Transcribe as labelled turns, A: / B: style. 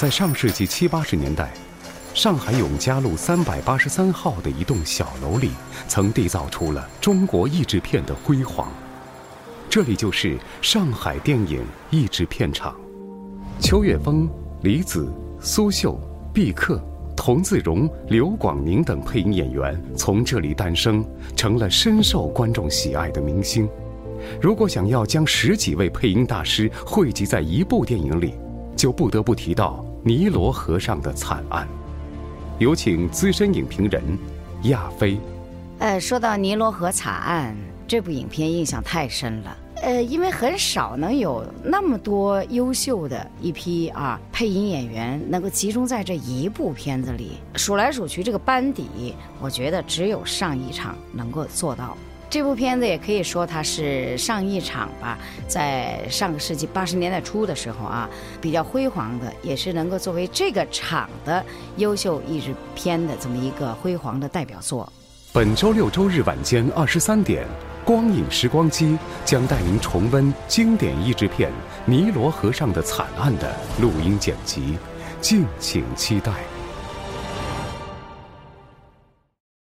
A: 在上世纪七八十年代，上海永嘉路三百八十三号的一栋小楼里，曾缔造出了中国译制片的辉煌。这里就是上海电影译制片厂，邱岳峰、李子、苏绣、毕克、童自荣、刘广宁等配音演员从这里诞生，成了深受观众喜爱的明星。如果想要将十几位配音大师汇集在一部电影里，就不得不提到尼罗河上的惨案。有请资深影评人亚飞。
B: 呃，说到尼罗河惨案，这部影片印象太深了。呃，因为很少能有那么多优秀的一批啊配音演员能够集中在这一部片子里，数来数去这个班底，我觉得只有上一场能够做到。这部片子也可以说它是上一场吧，在上个世纪八十年代初的时候啊，比较辉煌的，也是能够作为这个场的优秀译制片的这么一个辉煌的代表作。
A: 本周六周日晚间二十三点，光影时光机将带您重温经典译制片《尼罗河上的惨案》的录音剪辑，敬请期待。